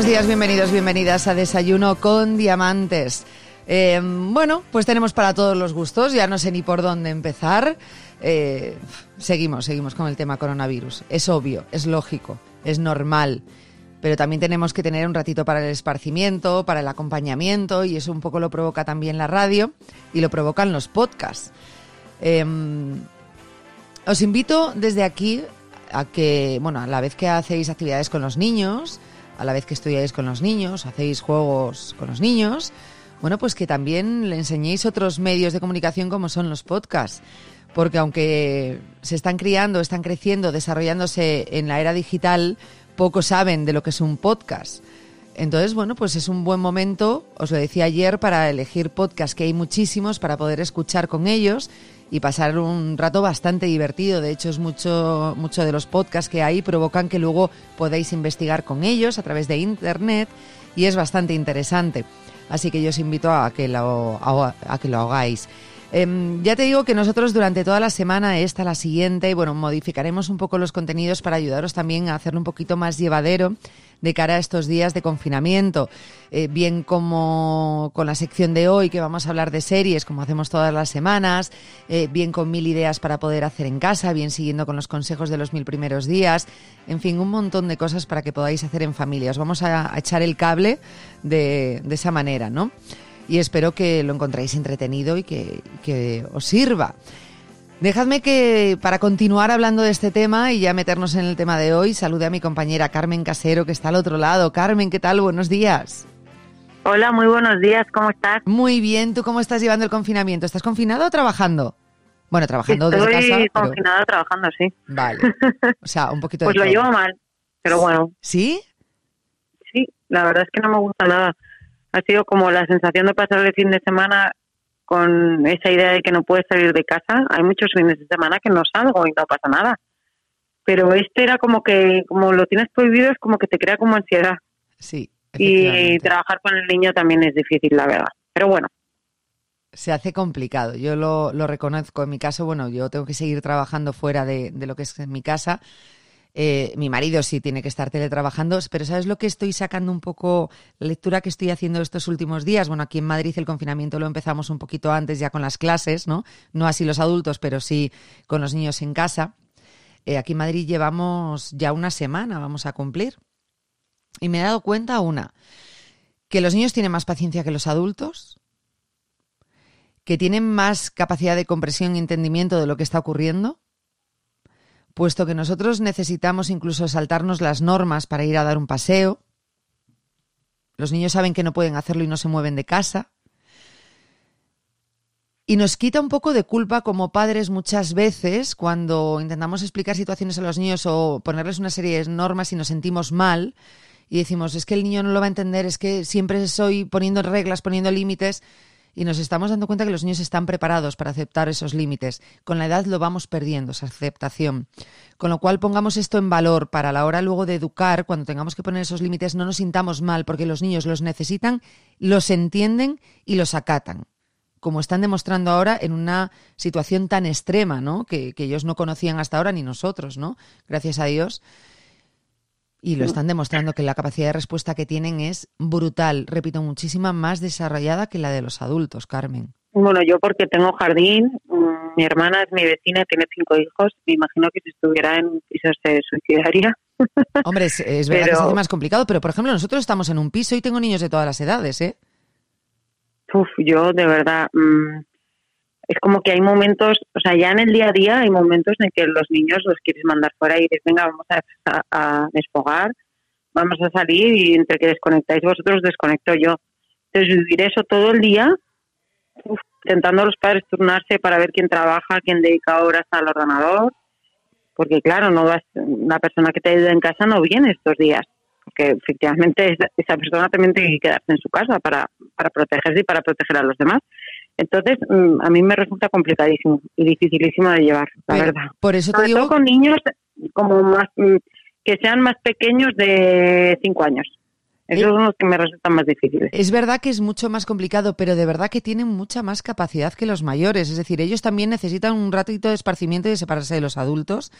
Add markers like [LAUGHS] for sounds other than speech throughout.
buenos días, bienvenidos, bienvenidas a Desayuno con Diamantes. Eh, bueno, pues tenemos para todos los gustos, ya no sé ni por dónde empezar. Eh, seguimos, seguimos con el tema coronavirus. Es obvio, es lógico, es normal, pero también tenemos que tener un ratito para el esparcimiento, para el acompañamiento, y eso un poco lo provoca también la radio y lo provocan los podcasts. Eh, os invito desde aquí a que, bueno, a la vez que hacéis actividades con los niños, a la vez que estudiáis con los niños, hacéis juegos con los niños, bueno, pues que también le enseñéis otros medios de comunicación como son los podcasts. Porque aunque se están criando, están creciendo, desarrollándose en la era digital, pocos saben de lo que es un podcast. Entonces, bueno, pues es un buen momento, os lo decía ayer, para elegir podcasts, que hay muchísimos, para poder escuchar con ellos y pasar un rato bastante divertido. De hecho, es mucho, mucho de los podcasts que hay provocan que luego podáis investigar con ellos a través de internet y es bastante interesante. Así que yo os invito a que lo, a, a que lo hagáis. Eh, ya te digo que nosotros durante toda la semana, esta, la siguiente, bueno, modificaremos un poco los contenidos para ayudaros también a hacerlo un poquito más llevadero de cara a estos días de confinamiento. Eh, bien como con la sección de hoy, que vamos a hablar de series, como hacemos todas las semanas, eh, bien con mil ideas para poder hacer en casa, bien siguiendo con los consejos de los mil primeros días, en fin, un montón de cosas para que podáis hacer en familia. Os vamos a, echar el cable de esa manera, ¿no? Y espero que lo encontréis entretenido y que, que, os sirva. Dejadme que, para continuar hablando de este tema y ya meternos en el tema de hoy, salude a mi compañera Carmen Casero, que está al otro lado. Carmen, ¿qué tal? Buenos días. Hola, muy buenos días, ¿cómo estás? Muy bien, ¿tú cómo estás llevando el confinamiento? ¿Estás confinado o trabajando? Bueno, trabajando Estoy desde casa. Estoy pero... trabajando, sí. Vale. O sea, un poquito pues de lo todo. llevo mal, pero bueno. ¿Sí? Sí, la verdad es que no me gusta nada ha sido como la sensación de pasar el fin de semana con esa idea de que no puedes salir de casa. Hay muchos fines de semana que no salgo y no pasa nada. Pero este era como que, como lo tienes prohibido, es como que te crea como ansiedad. Sí. Y trabajar con el niño también es difícil, la verdad. Pero bueno. Se hace complicado. Yo lo, lo reconozco. En mi caso, bueno, yo tengo que seguir trabajando fuera de, de lo que es mi casa. Eh, mi marido sí tiene que estar teletrabajando, pero ¿sabes lo que estoy sacando un poco? La lectura que estoy haciendo estos últimos días. Bueno, aquí en Madrid el confinamiento lo empezamos un poquito antes ya con las clases, ¿no? No así los adultos, pero sí con los niños en casa. Eh, aquí en Madrid llevamos ya una semana, vamos a cumplir. Y me he dado cuenta, una, que los niños tienen más paciencia que los adultos, que tienen más capacidad de comprensión y entendimiento de lo que está ocurriendo puesto que nosotros necesitamos incluso saltarnos las normas para ir a dar un paseo. Los niños saben que no pueden hacerlo y no se mueven de casa. Y nos quita un poco de culpa como padres muchas veces cuando intentamos explicar situaciones a los niños o ponerles una serie de normas y nos sentimos mal y decimos, es que el niño no lo va a entender, es que siempre estoy poniendo reglas, poniendo límites y nos estamos dando cuenta que los niños están preparados para aceptar esos límites. Con la edad lo vamos perdiendo, esa aceptación. Con lo cual pongamos esto en valor para la hora luego de educar, cuando tengamos que poner esos límites, no nos sintamos mal porque los niños los necesitan, los entienden y los acatan. Como están demostrando ahora en una situación tan extrema, ¿no? Que, que ellos no conocían hasta ahora ni nosotros, ¿no? Gracias a Dios. Y lo están demostrando que la capacidad de respuesta que tienen es brutal, repito, muchísima más desarrollada que la de los adultos, Carmen. Bueno, yo porque tengo jardín, mi hermana es mi vecina, tiene cinco hijos, me imagino que si estuviera en piso se suicidaría. [LAUGHS] Hombre, es, es verdad pero... que se hace más complicado, pero por ejemplo nosotros estamos en un piso y tengo niños de todas las edades, ¿eh? Uf, yo de verdad, mmm, es como que hay momentos, o sea, ya en el día a día hay momentos en que los niños los quieres mandar fuera y dices, venga, vamos a, a, a desfogar, vamos a salir y entre que desconectáis vosotros, desconecto yo. Entonces, vivir eso todo el día, intentando los padres turnarse para ver quién trabaja, quién dedica horas al ordenador, porque claro, no vas, una persona que te ayuda en casa no viene estos días, porque efectivamente esa persona también tiene que quedarse en su casa para, para protegerse y para proteger a los demás. Entonces, mm, a mí me resulta complicadísimo y dificilísimo de llevar, la verdad. Por eso te Sobre digo... todo con niños como más mm, que sean más pequeños de cinco años. Esos son los que me resultan más difíciles. Es verdad que es mucho más complicado, pero de verdad que tienen mucha más capacidad que los mayores. Es decir, ellos también necesitan un ratito de esparcimiento y de separarse de los adultos.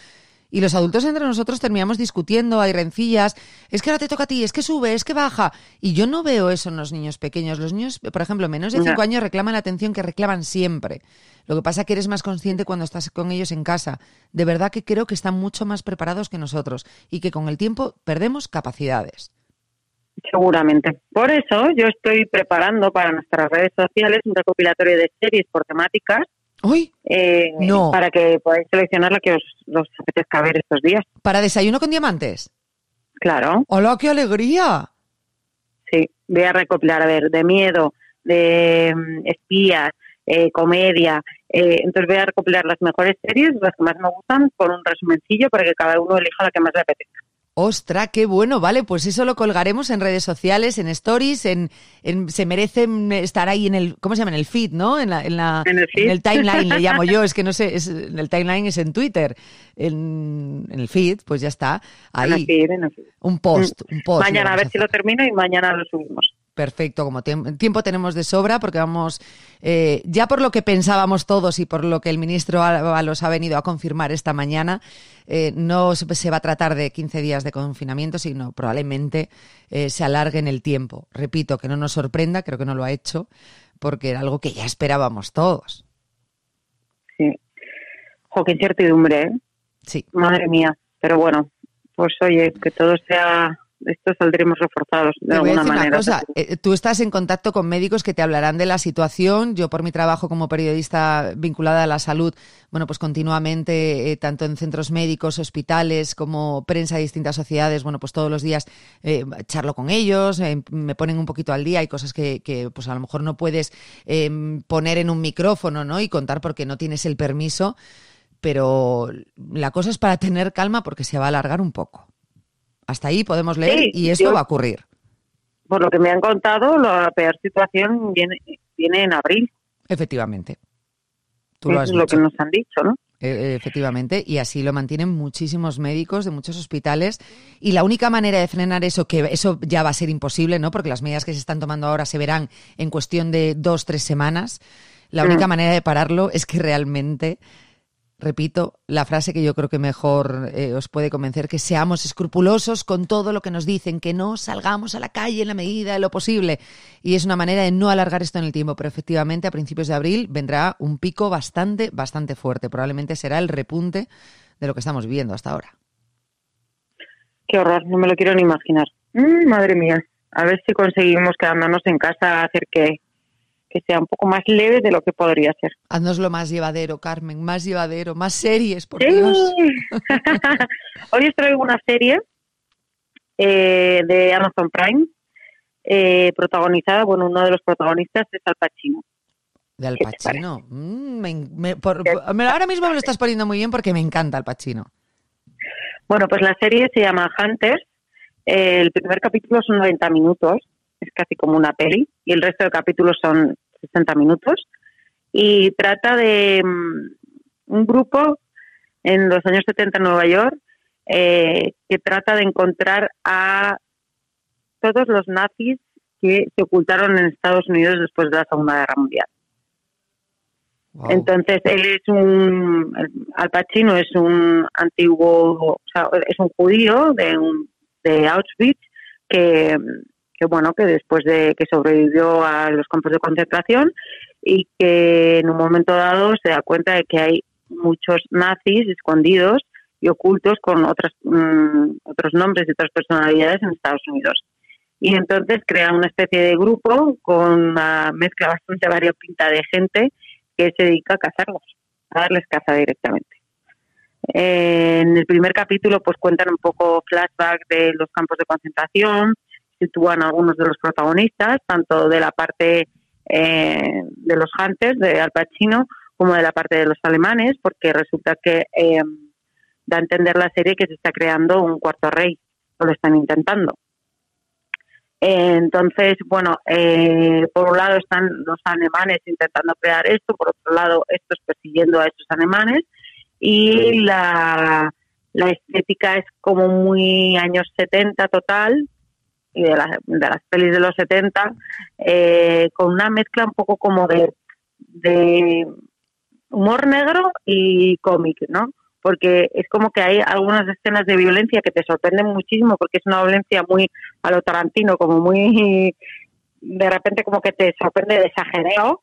Y los adultos entre nosotros terminamos discutiendo, hay rencillas, es que ahora te toca a ti, es que sube, es que baja. Y yo no veo eso en los niños pequeños. Los niños, por ejemplo, menos de Ya. cinco años reclaman la atención que reclaman siempre. Lo que pasa es que eres más consciente cuando estás con ellos en casa. De verdad que creo que están mucho más preparados que nosotros y que con el tiempo perdemos capacidades. Seguramente. Por eso yo estoy preparando para nuestras redes sociales un recopilatorio de series por temáticas ¡Uy! eh, No. para que podáis seleccionar la que os, os apetezca ver estos días. ¿Para desayuno con diamantes? Claro, ¡Hola, qué alegría! sí. Voy a recopilar, a ver, de miedo, de mm, espías, eh, comedia. eh, entonces voy a recopilar las mejores series, las que más me gustan, con un resumencillo para que cada uno elija la que más le apetezca. ¡Ostra, qué bueno! Vale, pues eso lo colgaremos en redes sociales, en stories, en, en- se merecen estar ahí en el, ¿cómo se llama? En el feed, ¿no? En, la, en, la, En el timeline le llamo yo, [LAUGHS] es que no sé, es, en el timeline es en Twitter, en, en el feed, pues ya está, ahí, En el feed, en el feed. un post, un post. Mañana a ver si lo termino y mañana lo subimos. Perfecto, como tiemp- tiempo tenemos de sobra, porque vamos, eh, ya por lo que pensábamos todos y por lo que el ministro Ábalos ha venido a confirmar esta mañana, eh, no se se va a tratar de 15 días de confinamiento, sino probablemente eh, se alargue en el tiempo. Repito, que no nos sorprenda, creo que no lo ha hecho, porque era algo que ya esperábamos todos. Sí. Jo, qué incertidumbre, ¿eh? Sí. Madre mía. Pero bueno, pues oye, que todo sea. Esto saldremos reforzados de alguna decir manera. una cosa, eh, tú estás en contacto con médicos que te hablarán de la situación. Yo por mi trabajo como periodista vinculada a la salud, bueno, pues continuamente, eh, tanto en centros médicos, hospitales, como prensa de distintas sociedades, bueno, pues todos los días eh, charlo con ellos, eh, me ponen un poquito al día, hay cosas que, que, pues a lo mejor no puedes eh, poner en un micrófono, ¿no? Y contar porque no tienes el permiso, pero la cosa es para tener calma porque se va a alargar un poco. Hasta ahí podemos leer Sí, y esto yo- va a ocurrir. Por lo que me han contado, la peor situación viene, viene en abril. Efectivamente. Tú lo es lo dicho. que nos han dicho, ¿no? Eh, efectivamente, y así lo mantienen muchísimos médicos de muchos hospitales. Y la única manera de frenar eso, que eso ya va a ser imposible, ¿no? Porque las medidas que se están tomando ahora se verán en cuestión de dos, tres semanas. La única Mm. manera de pararlo es que realmente, repito, la frase que yo creo que mejor eh, os puede convencer, que seamos escrupulosos con todo lo que nos dicen, que no salgamos a la calle en la medida de lo posible. Y es una manera de no alargar esto en el tiempo, pero efectivamente a principios de abril vendrá un pico bastante, bastante fuerte. Probablemente será el repunte de lo que estamos viviendo hasta ahora. Qué horror, no me lo quiero ni imaginar. Mm, madre mía. A ver si conseguimos quedándonos en casa hacer que, que sea un poco más leve de lo que podría ser. Haznoslo más llevadero, Carmen, más llevadero, más series, por Sí. Dios. [LAUGHS] Hoy os traigo una serie eh, de Amazon Prime, eh, protagonizada, bueno, uno de los protagonistas es Al Pacino. De Al ¿Qué te Pacino. Mm, me- me- por- por- me- ahora mismo me lo estás poniendo muy bien porque me encanta Al Pacino. Bueno, pues la serie se llama Hunters. Eh, el primer capítulo son 90 minutos, es casi como una peli, y el resto de capítulos son 60 minutos. Y trata de mm, un grupo en los años 70 en Nueva York eh, que trata de encontrar a todos los nazis que se ocultaron en Estados Unidos después de la Segunda Guerra Mundial. Wow. Entonces, él es un, Al Pacino es un antiguo, o sea, es un judío de, un, de Auschwitz que, que, bueno, que después de que sobrevivió a los campos de concentración y que en un momento dado se da cuenta de que hay muchos nazis escondidos y ocultos con otras, mm, otros nombres y otras personalidades en Estados Unidos. Y entonces crea una especie de grupo con una mezcla bastante variopinta de gente que se dedica a cazarlos, a darles caza directamente. Eh, en el primer capítulo pues cuentan un poco flashback de los campos de concentración, sitúan algunos de los protagonistas, tanto de la parte eh, de los Hunters, de Al Pacino, como de la parte de los alemanes, porque resulta que eh, da a entender la serie que se está creando un cuarto rey, o lo están intentando. Entonces, bueno, eh, por un lado están los alemanes intentando crear esto, por otro lado estos persiguiendo a estos alemanes y la, la estética es como muy años 70 total y de, de las pelis de los 70 eh, con una mezcla un poco como de, de humor negro y cómic, ¿no? porque es como que hay algunas escenas de violencia que te sorprenden muchísimo porque es una violencia muy a lo tarantino, como muy de repente como que te sorprende de exagerado,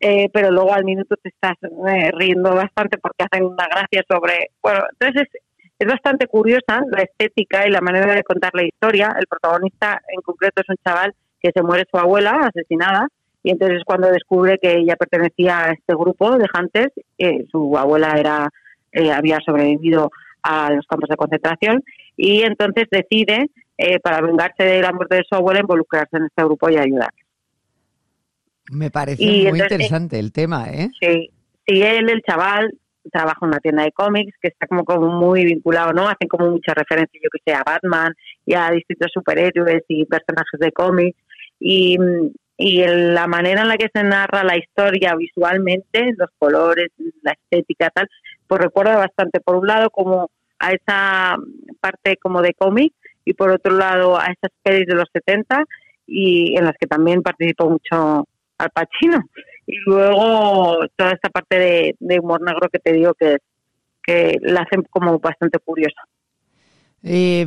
eh, pero luego al minuto te estás eh, riendo bastante porque hacen una gracia sobre, bueno, entonces es, es bastante curiosa la estética y la manera de contar la historia. El protagonista en concreto es un chaval que se muere su abuela asesinada y entonces cuando descubre que ella pertenecía a este grupo de Hunters, eh, su abuela era eh, había sobrevivido a los campos de concentración y entonces decide, eh, para vengarse de la muerte de su abuela, involucrarse en este grupo y ayudar. Me parece muy interesante el tema, ¿eh? Sí, sí, él, el chaval, trabaja en una tienda de cómics que está como, como muy vinculado, ¿no? Hacen como mucha referencia, yo que sé, a Batman y a distintos superhéroes y personajes de cómics. Y, y la manera en la que se narra la historia visualmente, los colores, la estética, tal, pues recuerda bastante, por un lado, como a esa parte como de cómic y por otro lado a esas pelis de los 70 y en las que también participó mucho Al Pacino. Y luego toda esta parte de, humor negro que te digo que, que la hacen como bastante curiosa. Eh,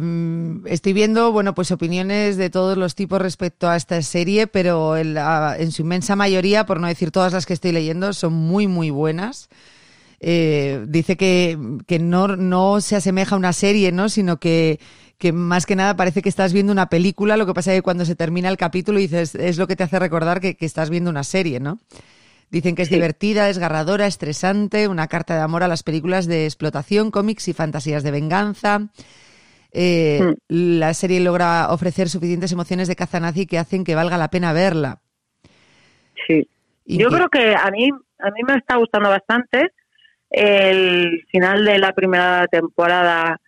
estoy viendo, bueno, pues opiniones de todos los tipos respecto a esta serie, pero en, en su inmensa mayoría, por no decir todas las que estoy leyendo, son muy, muy buenas. Eh, dice que, que no, no se asemeja a una serie, ¿no? Sino que, que más que nada parece que estás viendo una película, lo que pasa es que cuando se termina el capítulo dices, es lo que te hace recordar que, que estás viendo una serie, ¿no? Dicen que es divertida, desgarradora, estresante, una carta de amor a las películas de explotación, cómics y fantasías de venganza. Eh, hmm. La serie logra ofrecer suficientes emociones de caza nazi que hacen que valga la pena verla. Sí. Yo creo que a mí, a mí me está gustando bastante el final de la primera temporada,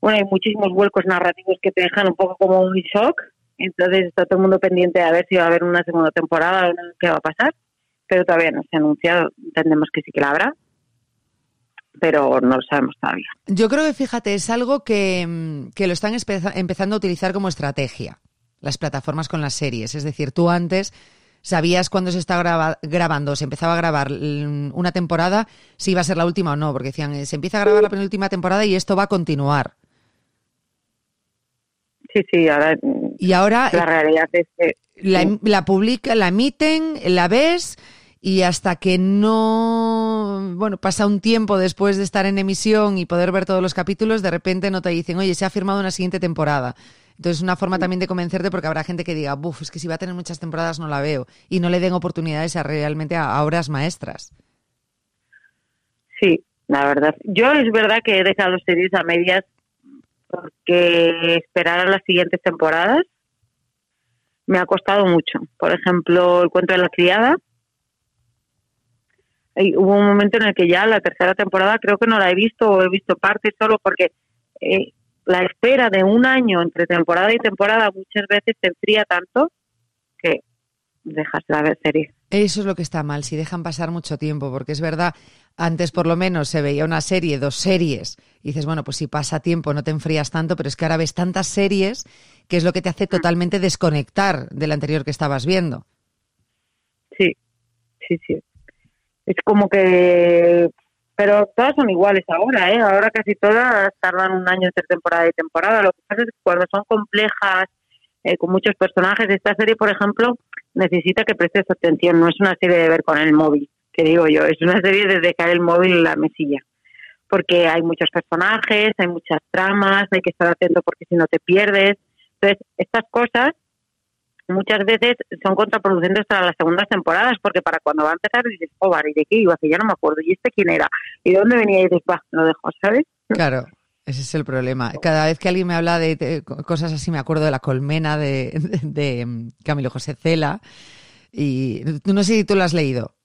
bueno, hay muchísimos vuelcos narrativos que te dejan un poco como un shock, entonces está todo el mundo pendiente a ver si va a haber una segunda temporada o qué va a pasar, pero todavía no se ha anunciado, entendemos que sí que la habrá, pero no lo sabemos todavía. Yo creo que, fíjate, es algo que, que lo están empezando a utilizar como estrategia, las plataformas con las series, es decir, tú antes sabías cuándo se estaba grabando, se empezaba a grabar una temporada, si iba a ser la última o no, porque decían, eh, se empieza a grabar la penúltima temporada y esto va a continuar. Sí, sí, ahora. Y ahora. La realidad es que. La, la publica, la emiten, la ves y hasta que no, bueno, pasa un tiempo después de estar en emisión y poder ver todos los capítulos, de repente no te dicen, oye, se ha firmado una siguiente temporada. Entonces, es una forma también de convencerte porque habrá gente que diga, buf, es que si va a tener muchas temporadas no la veo. Y no le den oportunidades a, realmente a, obras maestras. Sí, la verdad. Yo es verdad que he dejado series a medias porque esperar a las siguientes temporadas me ha costado mucho. Por ejemplo, El cuento de la criada. hubo un momento en el que ya la tercera temporada creo que no la he visto o he visto parte solo porque eh, la espera de un año entre temporada y temporada muchas veces te enfría tanto que dejas de ver series. Eso es lo que está mal, si dejan pasar mucho tiempo, porque es verdad, antes por lo menos se veía una serie, dos series, y dices, bueno, pues si pasa tiempo no te enfrías tanto, pero es que ahora ves tantas series que es lo que te hace totalmente desconectar del anterior que estabas viendo. Sí, sí, sí. Es como que pero todas son iguales ahora, ¿eh? Ahora casi todas tardan un año entre temporada y temporada. Lo que pasa es que cuando son complejas, eh, con muchos personajes, esta serie, por ejemplo, necesita que prestes atención. No es una serie de ver con el móvil, que digo yo, es una serie de dejar el móvil en la mesilla. Porque hay muchos personajes, hay muchas tramas, hay que estar atento porque si no te pierdes. Entonces, estas cosas muchas veces son contraproducentes para las segundas temporadas, porque para cuando va a empezar dices, oh, ¿y de qué iba? Que ya no me acuerdo. ¿Y este quién era? ¿Y de dónde venía? Y dices, va, lo dejo, ¿sabes? Claro. Ese es el problema. Cada vez que alguien me habla de, cosas así, me acuerdo de la colmena de, de, mm, Camilo José Cela. Y no sé si tú lo has leído.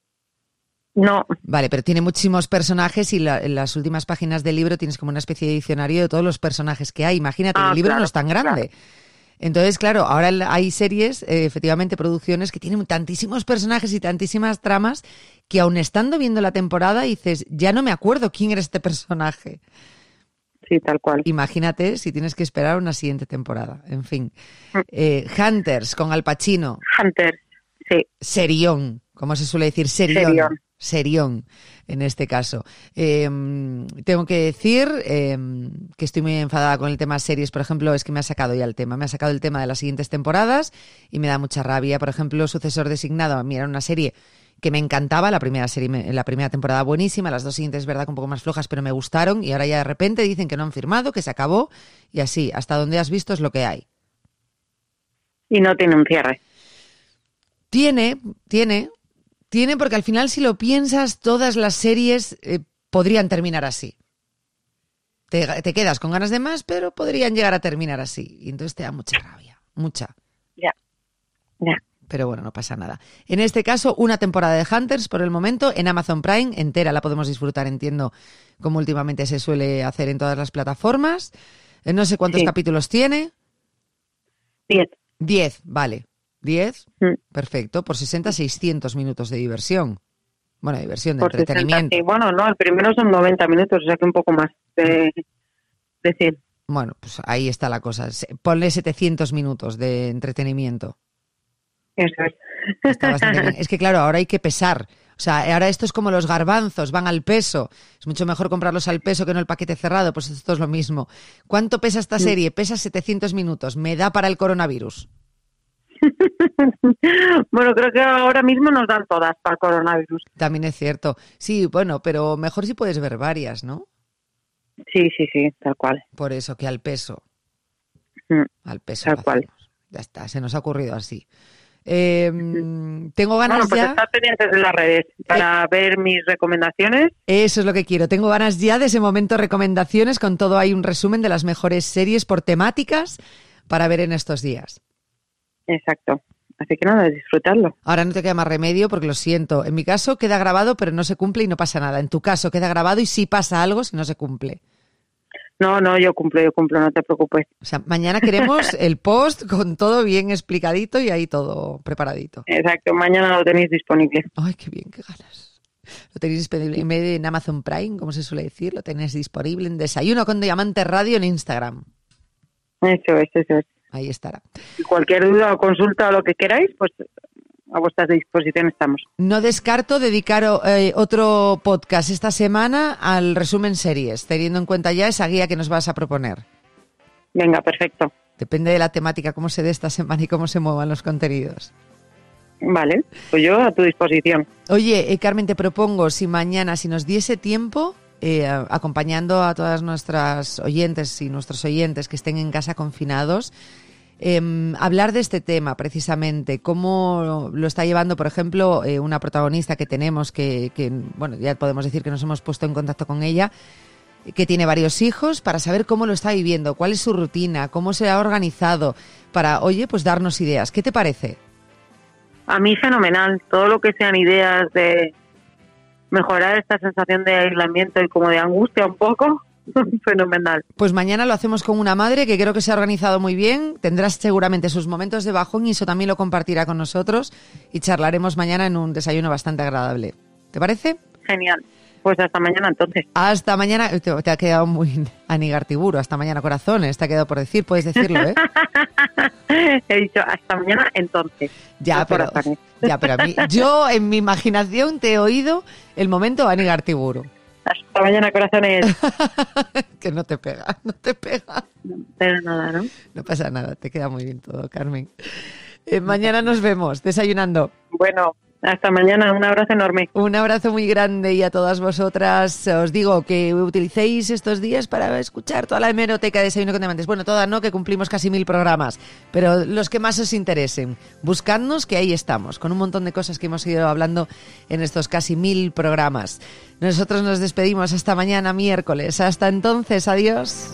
No. Vale, pero tiene muchísimos personajes y en las últimas páginas del libro tienes como una especie de diccionario de todos los personajes que hay. Imagínate, el ah, libro no es tan grande. Entonces, claro, ahora hay series, eh, efectivamente, producciones que tienen tantísimos personajes y tantísimas tramas que aun estando viendo la temporada dices, ya no me acuerdo quién era este personaje. Sí, tal cual. Imagínate si tienes que esperar una siguiente temporada. En fin. Mm. Eh, Hunters con Al Pacino. Hunters, sí. Serión, como se suele decir, Serión serión en este caso. Em, tengo que decir em, que estoy muy enfadada con el tema series, por ejemplo, es que me ha sacado ya el tema, me ha sacado el tema de las siguientes temporadas y me da mucha rabia. Por ejemplo, Sucesor Designado, a mí era una serie que me encantaba, la primera serie, la primera temporada buenísima, las dos siguientes, es verdad, un poco más flojas, pero me gustaron y ahora ya de repente dicen que no han firmado, que se acabó y así, hasta donde has visto es lo que hay. Y no tiene un cierre. Tiene, tiene, tiene porque al final, si lo piensas, todas las series eh, podrían terminar así. Te, quedas con ganas de más, pero podrían llegar a terminar así. Y entonces te da mucha rabia, mucha. Ya, ya. Pero bueno, no pasa nada. En este caso, una temporada de Hunters por el momento en Amazon Prime, entera la podemos disfrutar, entiendo, como últimamente se suele hacer en todas las plataformas. Eh, no sé cuántos capítulos tiene. Diez. Diez, vale. 10, mm. perfecto, por 60, 600 minutos de diversión. Bueno, diversión, de entretenimiento. Bueno, no, el primero son 90 minutos, o sea que un poco más de, de Bueno, pues ahí está la cosa. Ponle 700 minutos de entretenimiento. Eso es. [LAUGHS] Es que claro, ahora hay que pesar. O sea, ahora esto es como los garbanzos, van al peso. Es mucho mejor comprarlos al peso que no el paquete cerrado. Pues esto es lo mismo. ¿Cuánto pesa esta serie? Pesa 700 minutos. ¿Me da para el coronavirus? [LAUGHS] bueno, creo que ahora mismo nos dan todas para el coronavirus. También es cierto. Sí, bueno, pero mejor si puedes ver varias, ¿no? Sí, sí, sí, tal cual. Por eso, que al peso. Mm, al peso. Tal cual. Ya está, se nos ha ocurrido así. Em, tengo ganas bueno, pues ya. pendientes de las redes para eh, ver mis recomendaciones. Eso es lo que quiero. Tengo ganas ya de ese momento recomendaciones. Con todo, hay un resumen de las mejores series por temáticas para ver en estos días. Exacto. Así que nada, disfrutarlo. Ahora no te queda más remedio porque lo siento. En mi caso queda grabado, pero no se cumple y no pasa nada. En tu caso queda grabado y sí pasa algo si no se cumple. No, no, yo cumplo, yo cumplo, no te preocupes. O sea, mañana queremos [LAUGHS] el post con todo bien explicadito y ahí todo preparadito. Exacto, mañana lo tenéis disponible. Ay, qué bien, qué ganas. Lo tenéis disponible en de en Amazon Prime, como se suele decir, lo tenéis disponible en Desayuno con Diamante Radio en Instagram. Eso es, eso es ahí estará. Cualquier duda o consulta o lo que queráis, pues a vuestra disposición estamos. No descarto dedicar eh, otro podcast esta semana al resumen series, teniendo en cuenta ya esa guía que nos vas a proponer. Venga, perfecto. Depende de la temática, cómo se dé esta semana y cómo se muevan los contenidos. Vale, pues yo a tu disposición. Oye, eh, Carmen, te propongo, si mañana, si nos diese tiempo, eh, acompañando a todas nuestras oyentes y nuestros oyentes que estén en casa confinados, Em, hablar de este tema precisamente, cómo lo está llevando, por ejemplo, eh, una protagonista que tenemos, que, bueno, ya podemos decir que nos hemos puesto en contacto con ella, que tiene varios hijos, para saber cómo lo está viviendo, cuál es su rutina, cómo se ha organizado, para, oye, pues darnos ideas. ¿Qué te parece? A mí fenomenal, todo lo que sean ideas de mejorar esta sensación de aislamiento y como de angustia un poco, [LAUGHS] Fenomenal. Pues mañana lo hacemos con una madre que creo que se ha organizado muy bien. Tendrás seguramente sus momentos de bajón y eso también lo compartirá con nosotros y charlaremos mañana en un desayuno bastante agradable. ¿Te parece? Genial. Pues hasta mañana entonces. Hasta mañana. Te, ha quedado muy [LAUGHS] anigartiburo. Hasta mañana corazones. Te ha quedado por decir. Puedes decirlo, ¿eh? [LAUGHS] He dicho hasta mañana entonces. Ya, pero, ya, pero a mí, yo en mi imaginación te he oído el momento anigartiburo. Hasta mañana, corazones. [LAUGHS] que no te pega, no te pega. No pega nada, ¿no? No pasa nada, te queda muy bien todo, Carmen. Eh, mañana nos vemos, desayunando. Bueno, Hasta mañana, un abrazo enorme. Un abrazo muy grande y a todas vosotras os digo que utilicéis estos días para escuchar toda la hemeroteca de Desayuno con Diamantes. Bueno, toda no, que cumplimos casi mil programas, pero los que más os interesen. Buscadnos, que ahí estamos, con un montón de cosas que hemos ido hablando en estos casi mil programas. Nosotros nos despedimos hasta mañana miércoles. Hasta entonces, adiós.